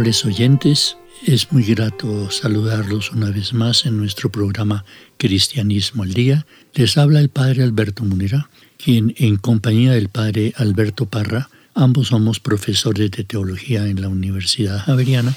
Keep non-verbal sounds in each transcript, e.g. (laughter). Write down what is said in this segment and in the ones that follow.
Amables oyentes, es muy grato saludarlos una vez más en nuestro programa Cristianismo al Día. Les habla el Padre Alberto Munera, quien en compañía del Padre Alberto Parra, ambos somos profesores de teología en la Universidad Javeriana,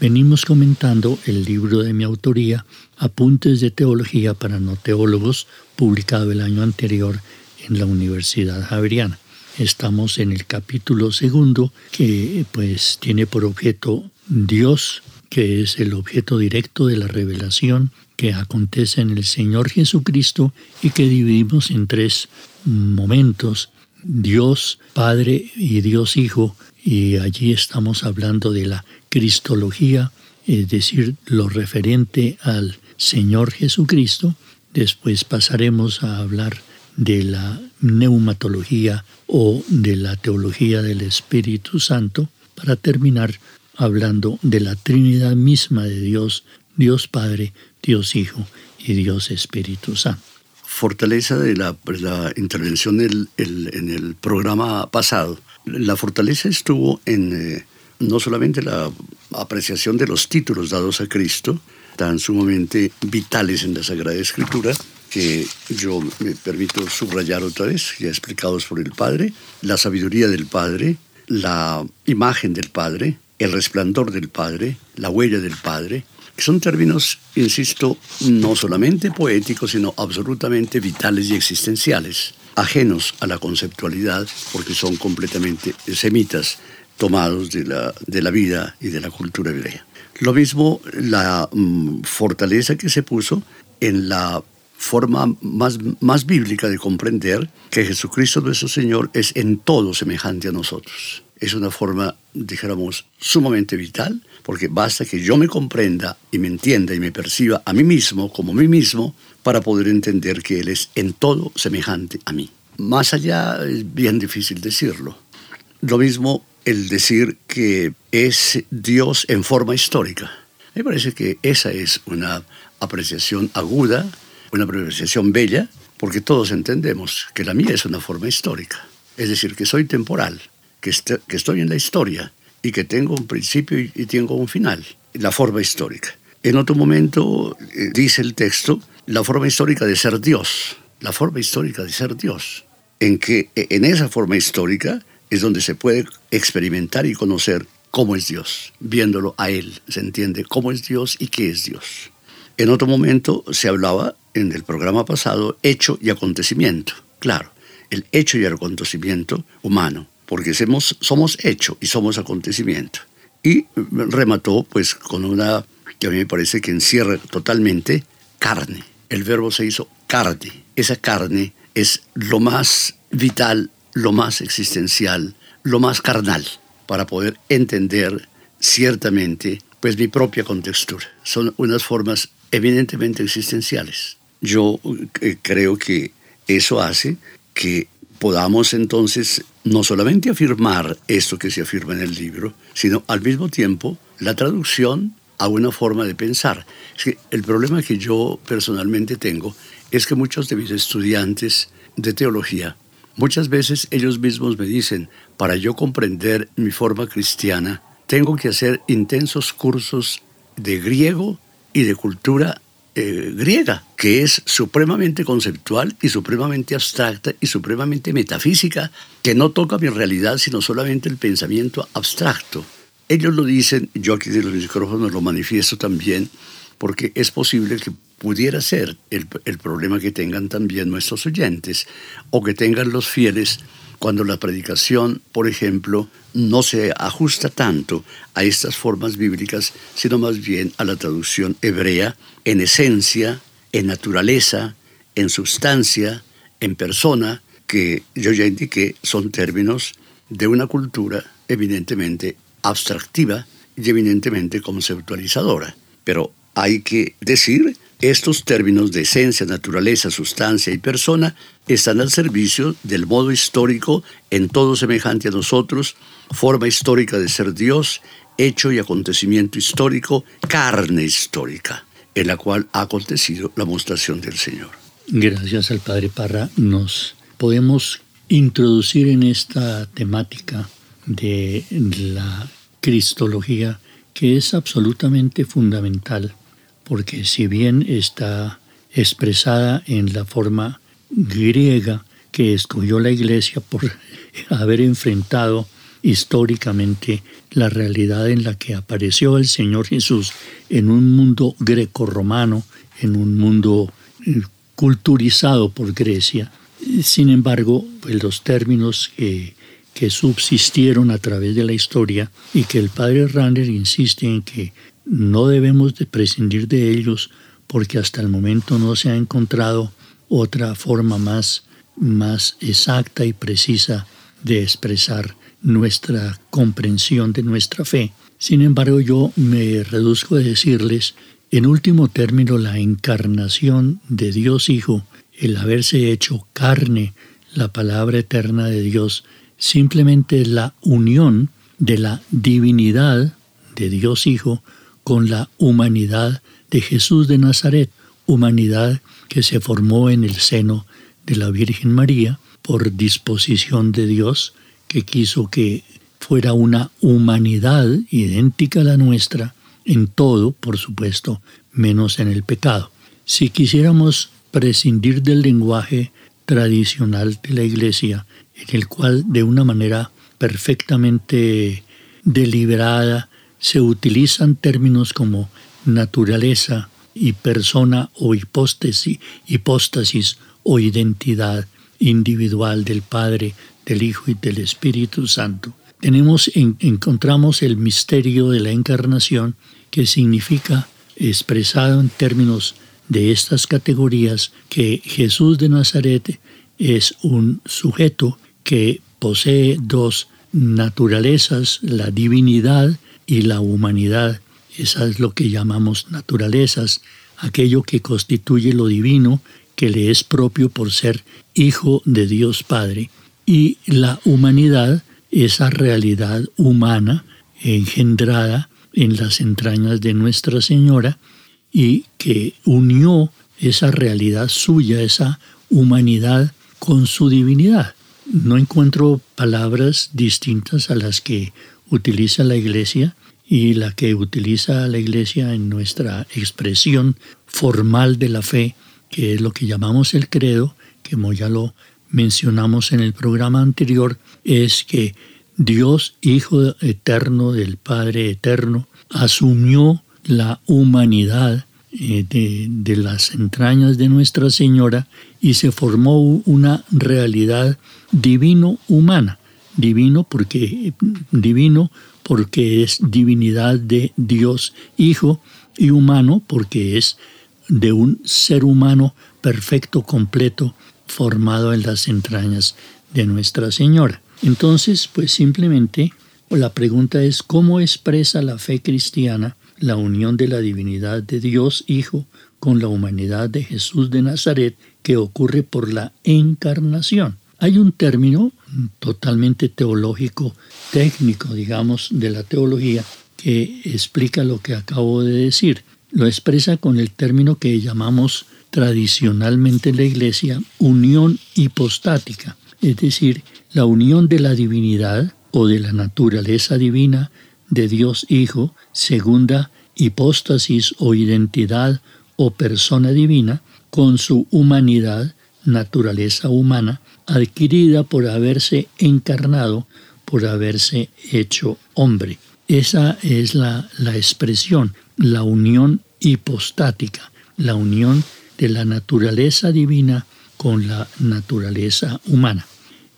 venimos comentando el libro de mi autoría, Apuntes de Teología para No Teólogos, publicado el año anterior en la Universidad Javeriana. Estamos en el capítulo segundo que pues tiene por objeto Dios, que es el objeto directo de la revelación que acontece en el Señor Jesucristo y que dividimos en tres momentos, Dios Padre y Dios Hijo, y allí estamos hablando de la Cristología, es decir, lo referente al Señor Jesucristo. Después pasaremos a hablar de la neumatología o de la teología del Espíritu Santo para terminar hablando de la Trinidad misma de Dios, Dios Padre, Dios Hijo y Dios Espíritu Santo. Fortaleza de la, pues, intervención en el programa pasado. La fortaleza estuvo en eh, no solamente la apreciación de los títulos dados a Cristo, tan sumamente vitales en la Sagrada Escritura, que yo me permito subrayar otra vez, ya explicados por el Padre, la sabiduría del Padre, la imagen del Padre, el resplandor del Padre, la huella del Padre, que son términos, insisto, no solamente poéticos, sino absolutamente vitales y existenciales, ajenos a la conceptualidad, porque son completamente semitas, tomados de la, de la vida y de la cultura hebrea. Lo mismo la mm, fortaleza que se puso en la forma más, más bíblica de comprender que Jesucristo nuestro Señor es en todo semejante a nosotros. Es una forma, dijéramos, sumamente vital, porque basta que yo me comprenda y me entienda y me perciba a mí mismo como mí mismo para poder entender que Él es en todo semejante a mí. Más allá es bien difícil decirlo. Lo mismo el decir que es Dios en forma histórica. Me parece que esa es una apreciación aguda una apreciación bella, porque todos entendemos que la mía es una forma histórica. Es decir, que soy temporal, que, estoy en la historia y que tengo un principio y, tengo un final, la forma histórica. En otro momento eh, dice el texto la forma histórica de ser Dios, la forma histórica de ser Dios, en que e, en esa forma histórica es donde se puede experimentar y conocer cómo es Dios. Viéndolo a Él se entiende cómo es Dios y qué es Dios. En otro momento se hablaba en el programa pasado hecho y acontecimiento. Claro, el hecho y el acontecimiento humano, porque somos, somos hecho y somos acontecimiento. Y remató pues con una que a mí me parece que encierra totalmente carne. El verbo se hizo carne. Esa carne es lo más vital, lo más existencial, lo más carnal para poder entender ciertamente pues mi propia contextura. Son unas formas evidentemente existenciales. Yo eh, creo que eso hace que podamos entonces no solamente afirmar esto que se afirma en el libro, sino al mismo tiempo la traducción a una forma de pensar. El problema que yo personalmente tengo es que muchos de mis estudiantes de teología, muchas veces ellos mismos me dicen, para yo comprender mi forma cristiana, tengo que hacer intensos cursos de griego y de cultura eh, griega, que es supremamente conceptual y supremamente abstracta y supremamente metafísica, que no toca mi realidad, sino solamente el pensamiento abstracto. Ellos lo dicen, yo aquí de los micrófonos lo manifiesto también, porque es posible que pudiera ser el, el problema que tengan también nuestros oyentes o que tengan los fieles cuando la predicación, por ejemplo, no se ajusta tanto a estas formas bíblicas, sino más bien a la traducción hebrea en esencia, en naturaleza, en sustancia, en persona, que yo ya indiqué son términos de una cultura evidentemente abstractiva y evidentemente conceptualizadora. Pero hay que decir estos términos de esencia, naturaleza, sustancia y persona están al servicio del modo histórico en todo semejante a nosotros, forma histórica de ser Dios, hecho y acontecimiento histórico, carne histórica, en la cual ha acontecido la mostración del Señor. Gracias al Padre Parra, nos podemos introducir en esta temática de la cristología que es absolutamente fundamental porque si bien está expresada en la forma griega que escogió la Iglesia por (laughs) haber enfrentado históricamente la realidad en la que apareció el Señor Jesús en un mundo greco-romano, en un mundo eh, culturizado por Grecia. Sin embargo, pues, los términos que, que subsistieron a través de la historia y que el padre Rander insiste en que no debemos de prescindir de ellos porque hasta el momento no se ha encontrado otra forma más, más exacta y precisa de expresar nuestra comprensión de nuestra fe. Sin embargo, yo me reduzco a decirles, en último término, la encarnación de Dios Hijo, el haberse hecho carne, la palabra eterna de Dios, simplemente la unión de la divinidad de Dios Hijo con la humanidad de Jesús de Nazaret, humanidad que se formó en el seno de la Virgen María por disposición de Dios, que quiso que fuera una humanidad idéntica a la nuestra, en todo, por supuesto, menos en el pecado. Si quisiéramos prescindir del lenguaje tradicional de la Iglesia, en el cual de una manera perfectamente deliberada se utilizan términos como naturaleza y persona o hipóstasis, o identidad individual del Padre, del Hijo y del Espíritu Santo. Tenemos, encontramos el misterio de la encarnación que significa, expresado en términos de estas categorías, que Jesús de Nazaret es un sujeto que posee dos naturalezas, la divinidad y la humanidad. Esa es lo que llamamos naturalezas, aquello que constituye lo divino, que le es propio por ser hijo de Dios Padre. Y la humanidad, esa realidad humana engendrada en las entrañas de Nuestra Señora y que unió esa realidad suya, esa humanidad con su divinidad. No encuentro palabras distintas a las que utiliza la Iglesia y la que utiliza la Iglesia en nuestra expresión formal de la fe, que es lo que llamamos el credo, que como ya lo mencionamos en el programa anterior, es que Dios, Hijo eterno del Padre eterno, asumió la humanidad eh, de, de, las entrañas de Nuestra Señora y se formó una realidad divino-humana. Divino porque divino porque es divinidad de Dios Hijo y humano porque es de un ser humano perfecto, completo, formado en las entrañas de Nuestra Señora. Entonces, pues simplemente la pregunta es cómo expresa la fe cristiana la unión de la divinidad de Dios Hijo con la humanidad de Jesús de Nazaret que ocurre por la encarnación. Hay un término totalmente teológico, técnico, digamos, de la teología, que explica lo que acabo de decir. Lo expresa con el término que llamamos tradicionalmente en la Iglesia unión hipostática, es decir, la unión de la divinidad o de la naturaleza divina de Dios Hijo, segunda hipóstasis o identidad o persona divina con su humanidad, naturaleza humana, adquirida por haberse encarnado, por haberse hecho hombre. Esa es la, la expresión, la unión hipostática, la unión de la naturaleza divina con la naturaleza humana.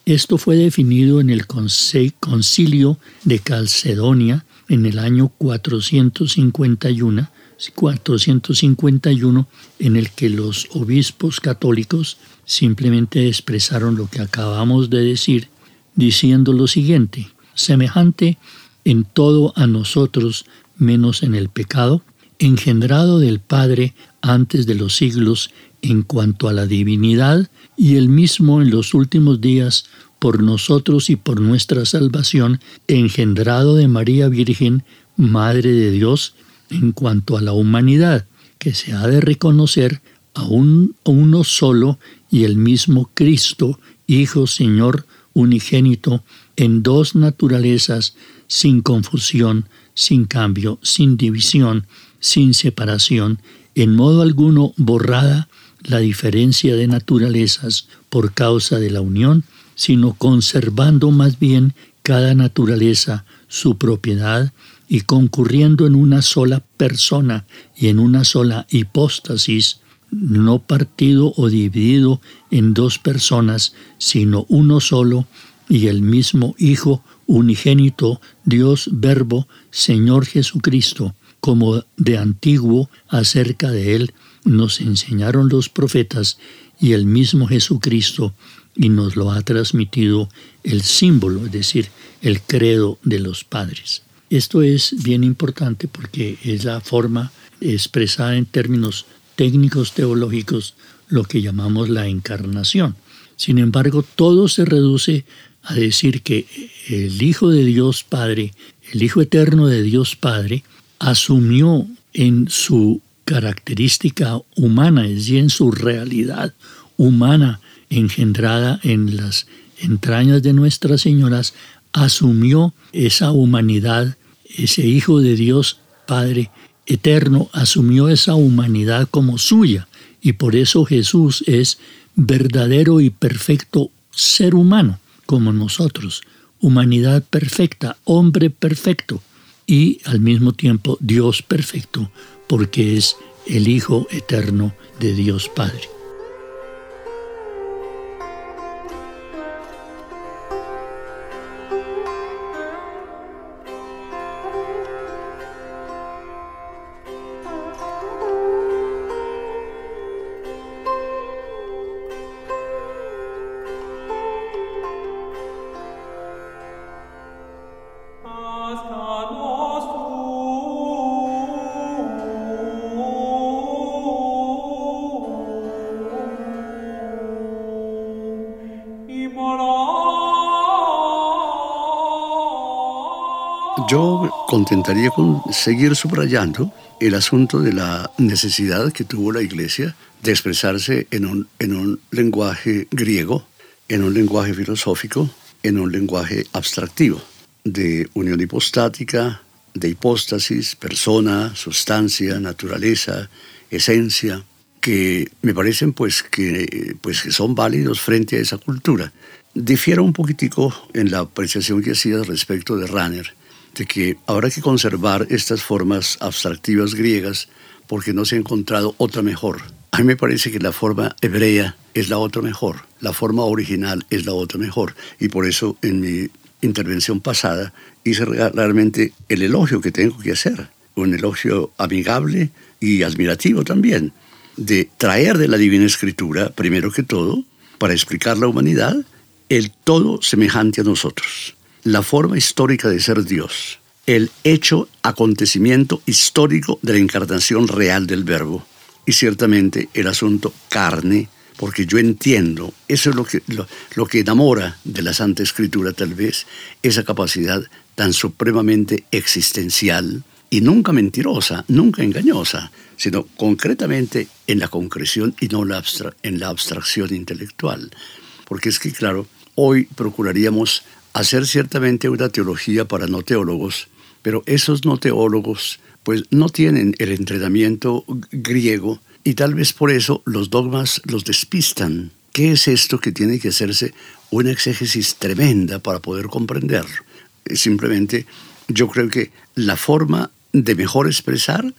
Esto fue definido en el concilio de Calcedonia en el año 451, 451 en el que los obispos católicos simplemente expresaron lo que acabamos de decir, diciendo lo siguiente, semejante en todo a nosotros menos en el pecado, engendrado del Padre antes de los siglos en cuanto a la divinidad y el mismo en los últimos días por nosotros y por nuestra salvación, engendrado de María Virgen, Madre de Dios, en cuanto a la humanidad, que se ha de reconocer a, un, uno solo y el mismo Cristo, Hijo, Señor, unigénito, en dos naturalezas, sin confusión, sin cambio, sin división, sin separación, en modo alguno borrada la diferencia de naturalezas por causa de la unión, sino conservando más bien cada naturaleza su propiedad y concurriendo en una sola persona y en una sola hipóstasis, no partido o dividido en dos personas, sino uno solo y el mismo Hijo unigénito, Dios Verbo, Señor Jesucristo, como de antiguo acerca de Él nos enseñaron los profetas y el mismo Jesucristo y nos lo ha transmitido el símbolo, es decir, el credo de los padres. Esto es bien importante porque es la forma expresada en términos técnicos teológicos lo que llamamos la encarnación. Sin embargo, todo se reduce a decir que el Hijo de Dios Padre, el Hijo eterno de Dios Padre, asumió en su característica humana, es decir, en su realidad humana engendrada en las entrañas de nuestras señoras, asumió esa humanidad ese Hijo de Dios Padre eterno asumió esa humanidad como suya y por eso Jesús es verdadero y perfecto ser humano como nosotros, humanidad perfecta, hombre perfecto y al mismo tiempo Dios perfecto porque es el Hijo eterno de Dios Padre. Yo contentaría con seguir subrayando el asunto de la necesidad que tuvo la Iglesia de expresarse en un, en un lenguaje griego, en un lenguaje filosófico, en un lenguaje abstractivo, de unión hipostática, de hipóstasis, persona, sustancia, naturaleza, esencia, que me parecen pues que, pues que son válidos frente a esa cultura. Difiero un poquitico en la apreciación que hacía respecto de Ranner, de que habrá que conservar estas formas abstractivas griegas porque no se ha encontrado otra mejor. A mí me parece que la forma hebrea es la otra mejor, la forma original es la otra mejor. Y por eso en mi intervención pasada hice realmente el elogio que tengo que hacer, un elogio amigable y admirativo también, de traer de la Divina Escritura, primero que todo, para explicar la humanidad, el todo semejante a nosotros la forma histórica de ser Dios, el hecho, acontecimiento histórico de la encarnación real del verbo. Y ciertamente el asunto carne, porque yo entiendo, eso es lo que, lo, que enamora de la Santa Escritura tal vez, esa capacidad tan supremamente existencial y nunca mentirosa, nunca engañosa, sino concretamente en la concreción y no en la abstracción intelectual. Porque es que, claro, hoy procuraríamos hacer ciertamente una teología para no teólogos, pero esos no teólogos pues no tienen el entrenamiento griego y tal vez por eso los dogmas los despistan. ¿Qué es esto que tiene que hacerse una exégesis tremenda para poder comprender? Simplemente yo creo que la forma de mejor expresar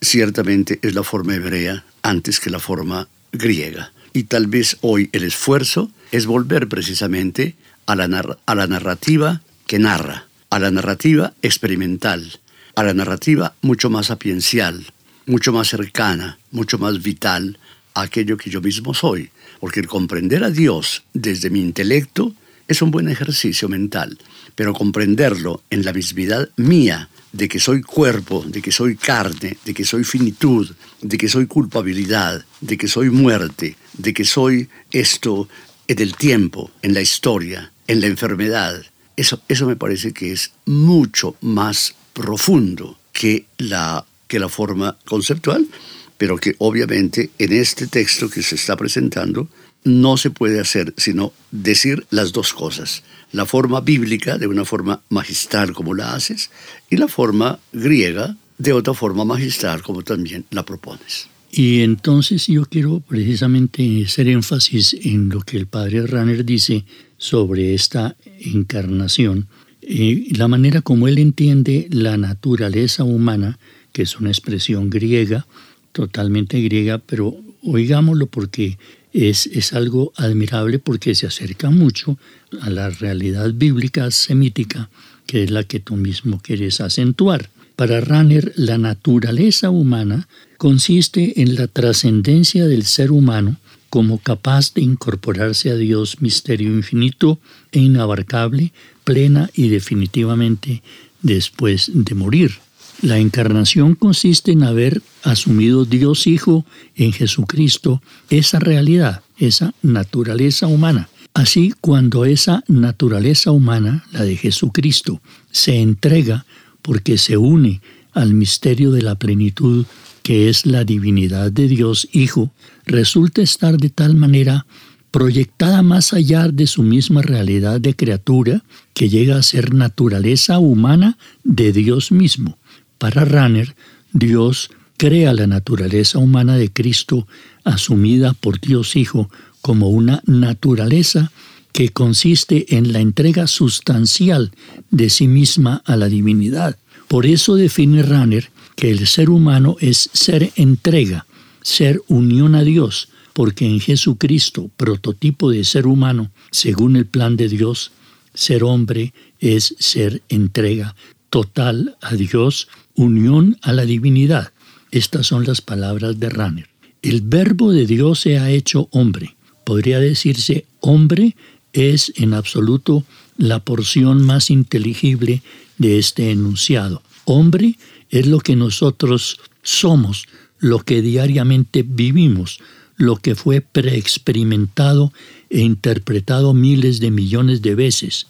ciertamente es la forma hebrea antes que la forma griega. Y tal vez hoy el esfuerzo es volver precisamente a la, a la narrativa que narra, a la narrativa experimental, a la narrativa mucho más sapiencial, mucho más cercana, mucho más vital a aquello que yo mismo soy. Porque el comprender a Dios desde mi intelecto es un buen ejercicio mental, pero comprenderlo en la mismidad mía, de que soy cuerpo, de que soy carne, de que soy finitud, de que soy culpabilidad, de que soy muerte, de que soy esto en el tiempo, en la historia, en la enfermedad. Eso, eso me parece que es mucho más profundo que la, que la forma conceptual, pero que obviamente en este texto que se está presentando no se puede hacer sino decir las dos cosas. La forma bíblica de una forma magistral como la haces y la forma griega de otra forma magistral como también la propones. Y entonces yo quiero precisamente hacer énfasis en lo que el padre Ranner dice sobre esta encarnación, eh, la manera como él entiende la naturaleza humana, que es una expresión griega, totalmente griega, pero oigámoslo porque es, es algo admirable porque se acerca mucho a la realidad bíblica semítica, que es la que tú mismo quieres acentuar. Para Ranner, la naturaleza humana consiste en la trascendencia del ser humano como capaz de incorporarse a Dios, misterio infinito e inabarcable, plena y definitivamente después de morir. La encarnación consiste en haber asumido Dios Hijo en Jesucristo esa realidad, esa naturaleza humana. Así, cuando esa naturaleza humana, la de Jesucristo, se entrega porque se une al misterio de la plenitud que es la divinidad de Dios Hijo, resulta estar de tal manera proyectada más allá de su misma realidad de criatura que llega a ser naturaleza humana de Dios mismo. Para Ranner, Dios crea la naturaleza humana de Cristo asumida por Dios Hijo como una naturaleza que consiste en la entrega sustancial de sí misma a la divinidad. Por eso define Ranner que el ser humano es ser entrega, ser unión a Dios, porque en Jesucristo, prototipo de ser humano, según el plan de Dios, ser hombre es ser entrega total a Dios unión a la divinidad. Estas son las palabras de Ranner. El verbo de Dios se ha hecho hombre. Podría decirse hombre es en absoluto la porción más inteligible de este enunciado. Hombre es lo que nosotros somos, lo que diariamente vivimos, lo que fue preexperimentado e interpretado miles de millones de veces.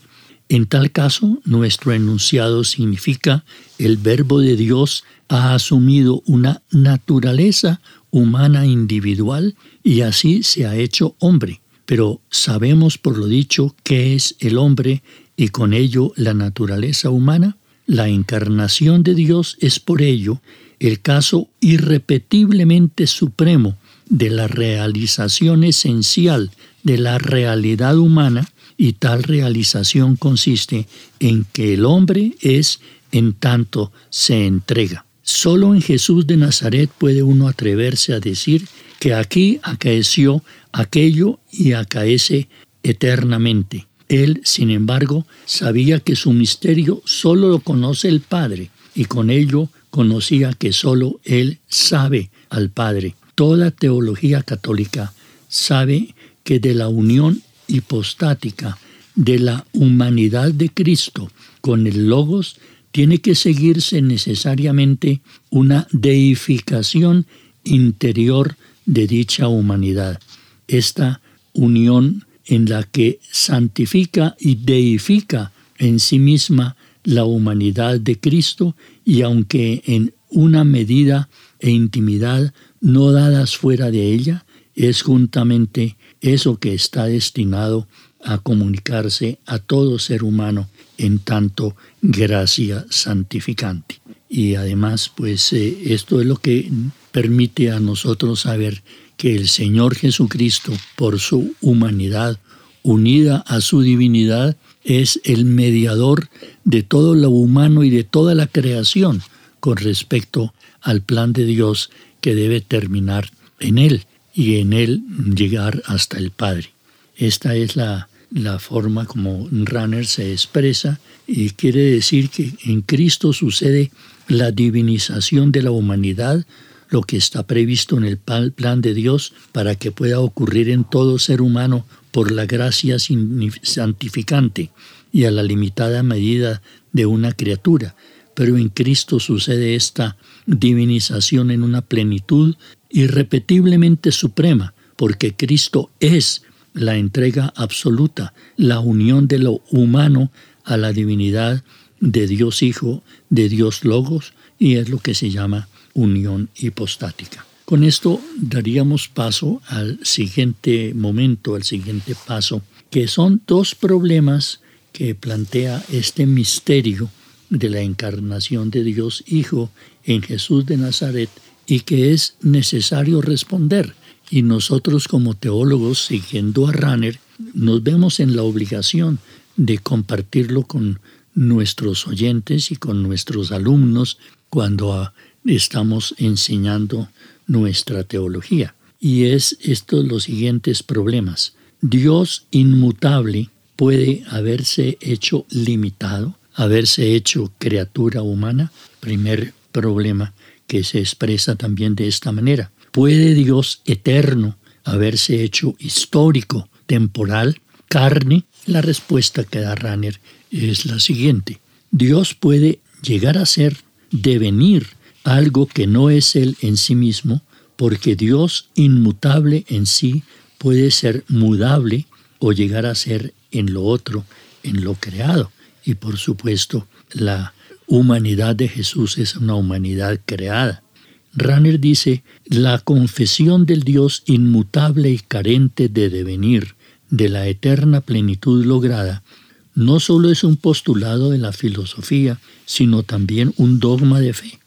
En tal caso, nuestro enunciado significa el verbo de Dios ha asumido una naturaleza humana individual y así se ha hecho hombre. Pero sabemos por lo dicho qué es el hombre y con ello la naturaleza humana. La encarnación de Dios es por ello el caso irrepetiblemente supremo de la realización esencial de la realidad humana y tal realización consiste en que el hombre es en tanto se entrega. Solo en Jesús de Nazaret puede uno atreverse a decir que aquí acaeció aquello y acaece eternamente. Él, sin embargo, sabía que su misterio solo lo conoce el Padre y con ello conocía que solo Él sabe al Padre. Toda teología católica sabe que de la unión hipostática de la humanidad de Cristo con el Logos tiene que seguirse necesariamente una deificación interior de dicha humanidad. Esta unión en la que santifica y deifica en sí misma la humanidad de Cristo y aunque en una medida e intimidad no dadas fuera de ella, es juntamente eso que está destinado a comunicarse a todo ser humano en tanto gracia santificante. Y además, pues eh, esto es lo que permite a nosotros saber que el Señor Jesucristo, por su humanidad unida a su divinidad, es el mediador de todo lo humano y de toda la creación con respecto al plan de Dios que debe terminar en Él y en Él llegar hasta el Padre. Esta es la, la forma como Runner se expresa y quiere decir que en Cristo sucede la divinización de la humanidad, lo que está previsto en el plan de Dios para que pueda ocurrir en todo ser humano por la gracia santificante y a la limitada medida de una criatura. Pero en Cristo sucede esta divinización en una plenitud irrepetiblemente suprema, porque Cristo es la entrega absoluta, la unión de lo humano a la divinidad de Dios Hijo, de Dios Logos, y es lo que se llama unión hipostática. Con esto daríamos paso al siguiente momento, al siguiente paso, que son dos problemas que plantea este misterio de la encarnación de Dios Hijo en Jesús de Nazaret y que es necesario responder. Y nosotros como teólogos, siguiendo a Ranner, nos vemos en la obligación de compartirlo con nuestros oyentes y con nuestros alumnos cuando estamos enseñando nuestra teología. Y es estos los siguientes problemas. Dios inmutable puede haberse hecho limitado, haberse hecho criatura humana. Primer problema que se expresa también de esta manera. ¿Puede Dios eterno haberse hecho histórico, temporal, carne? La respuesta que da Ranner es la siguiente. Dios puede llegar a ser, devenir algo que no es Él en sí mismo, porque Dios inmutable en sí puede ser mudable o llegar a ser en lo otro, en lo creado. Y por supuesto, la humanidad de Jesús es una humanidad creada. Ranner dice, la confesión del Dios inmutable y carente de devenir, de la eterna plenitud lograda, no solo es un postulado de la filosofía, sino también un dogma de fe.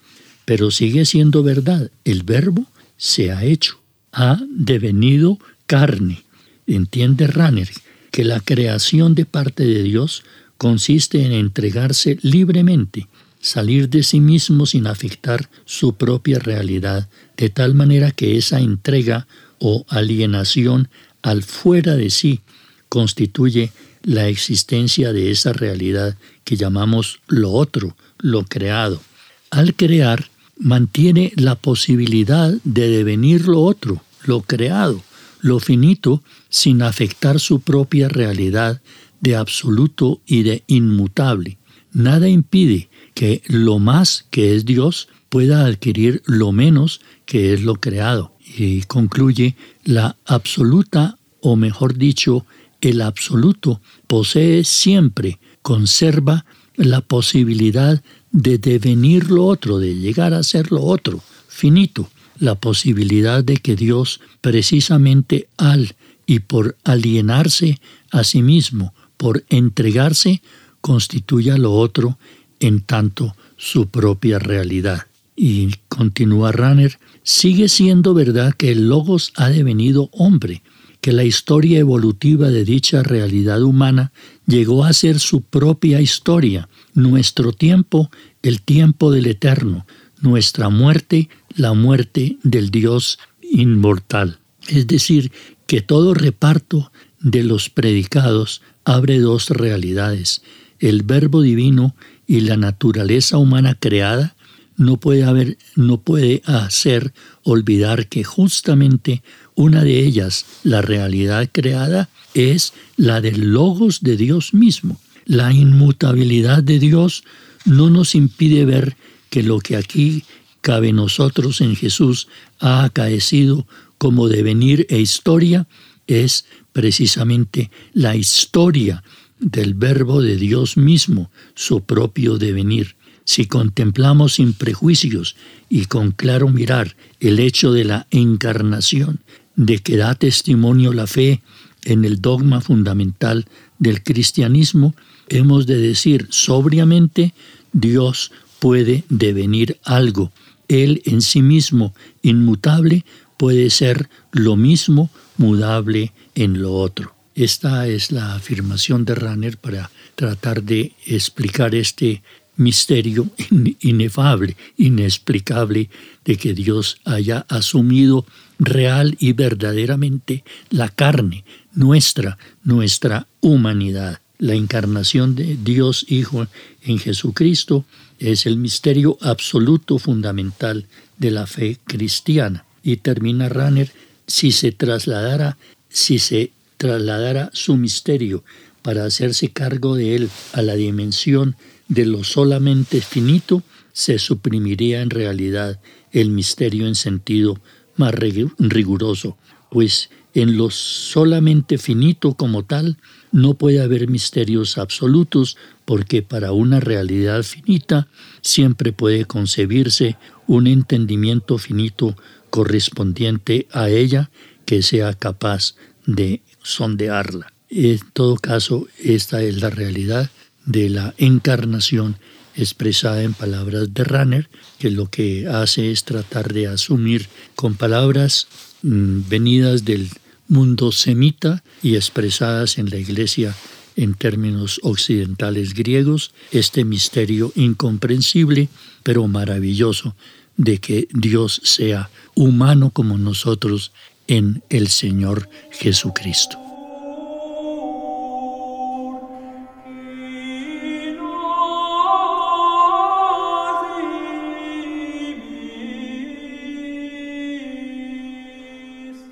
Pero sigue siendo verdad, el verbo se ha hecho, ha devenido carne. Entiende Ranner que la creación de parte de Dios consiste en entregarse libremente, salir de sí mismo sin afectar su propia realidad, de tal manera que esa entrega o alienación al fuera de sí constituye la existencia de esa realidad que llamamos lo otro, lo creado. Al crear, mantiene la posibilidad de devenir lo otro, lo creado, lo finito, sin afectar su propia realidad de absoluto y de inmutable. Nada impide que lo más que es Dios pueda adquirir lo menos que es lo creado. Y concluye, la absoluta, o mejor dicho, el absoluto posee siempre, conserva la posibilidad de devenir lo otro, de llegar a ser lo otro, finito, la posibilidad de que Dios, precisamente al y por alienarse a sí mismo, por entregarse, constituya lo otro en tanto su propia realidad. Y continúa Ranner, sigue siendo verdad que el Logos ha devenido hombre, que la historia evolutiva de dicha realidad humana llegó a ser su propia historia, nuestro tiempo el tiempo del eterno, nuestra muerte la muerte del Dios inmortal. Es decir, que todo reparto de los predicados abre dos realidades, el verbo divino y la naturaleza humana creada, no puede haber, no puede hacer olvidar que justamente una de ellas, la realidad creada, es la del logos de Dios mismo. La inmutabilidad de Dios no nos impide ver que lo que aquí cabe nosotros en Jesús ha acaecido como devenir e historia es precisamente la historia del verbo de Dios mismo, su propio devenir. Si contemplamos sin prejuicios y con claro mirar el hecho de la encarnación, de que da testimonio la fe en el dogma fundamental del cristianismo, hemos de decir sobriamente, Dios puede devenir algo Él en sí mismo, inmutable, puede ser lo mismo mudable en lo otro. Esta es la afirmación de Ranner para tratar de explicar este misterio inefable, inexplicable de que Dios haya asumido real y verdaderamente la carne, nuestra, nuestra humanidad. La encarnación de Dios Hijo en Jesucristo es el misterio absoluto fundamental de la fe cristiana. Y termina Ranner, si se trasladara, si se trasladara su misterio para hacerse cargo de él a la dimensión de lo solamente finito, se suprimiría en realidad el misterio en sentido más riguroso, pues en lo solamente finito como tal no puede haber misterios absolutos porque para una realidad finita siempre puede concebirse un entendimiento finito correspondiente a ella que sea capaz de sondearla. En todo caso, esta es la realidad de la encarnación expresada en palabras de Ranner, que lo que hace es tratar de asumir con palabras mm, venidas del mundo semita y expresadas en la iglesia en términos occidentales griegos, este misterio incomprensible pero maravilloso de que Dios sea humano como nosotros en el Señor Jesucristo.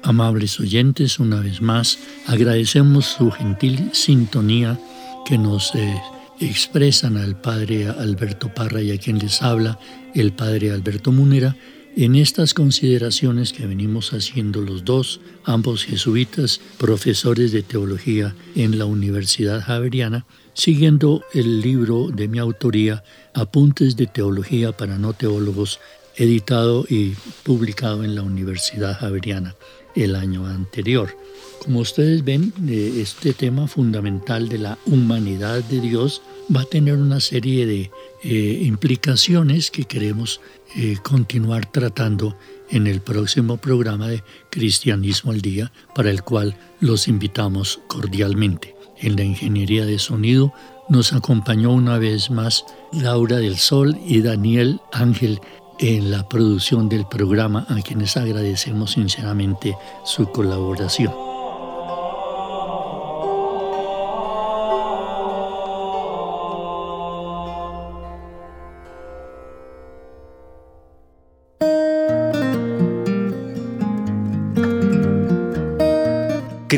Amables oyentes, una vez más, agradecemos su gentil sintonía que nos eh, expresan al Padre Alberto Parra y a quien les habla el Padre Alberto Munera en estas consideraciones que venimos haciendo los dos, ambos jesuitas, profesores de teología en la Universidad Javeriana, siguiendo el libro de mi autoría, Apuntes de Teología para No Teólogos, editado y publicado en la Universidad Javeriana el año anterior. Como ustedes ven, eh, este tema fundamental de la humanidad de Dios va a tener una serie de eh, implicaciones que queremos eh, continuar tratando en el próximo programa de Cristianismo al Día, para el cual los invitamos cordialmente. En la ingeniería de sonido nos acompañó una vez más Laura del Sol y Daniel Ángel en la producción del programa, a quienes agradecemos sinceramente su colaboración.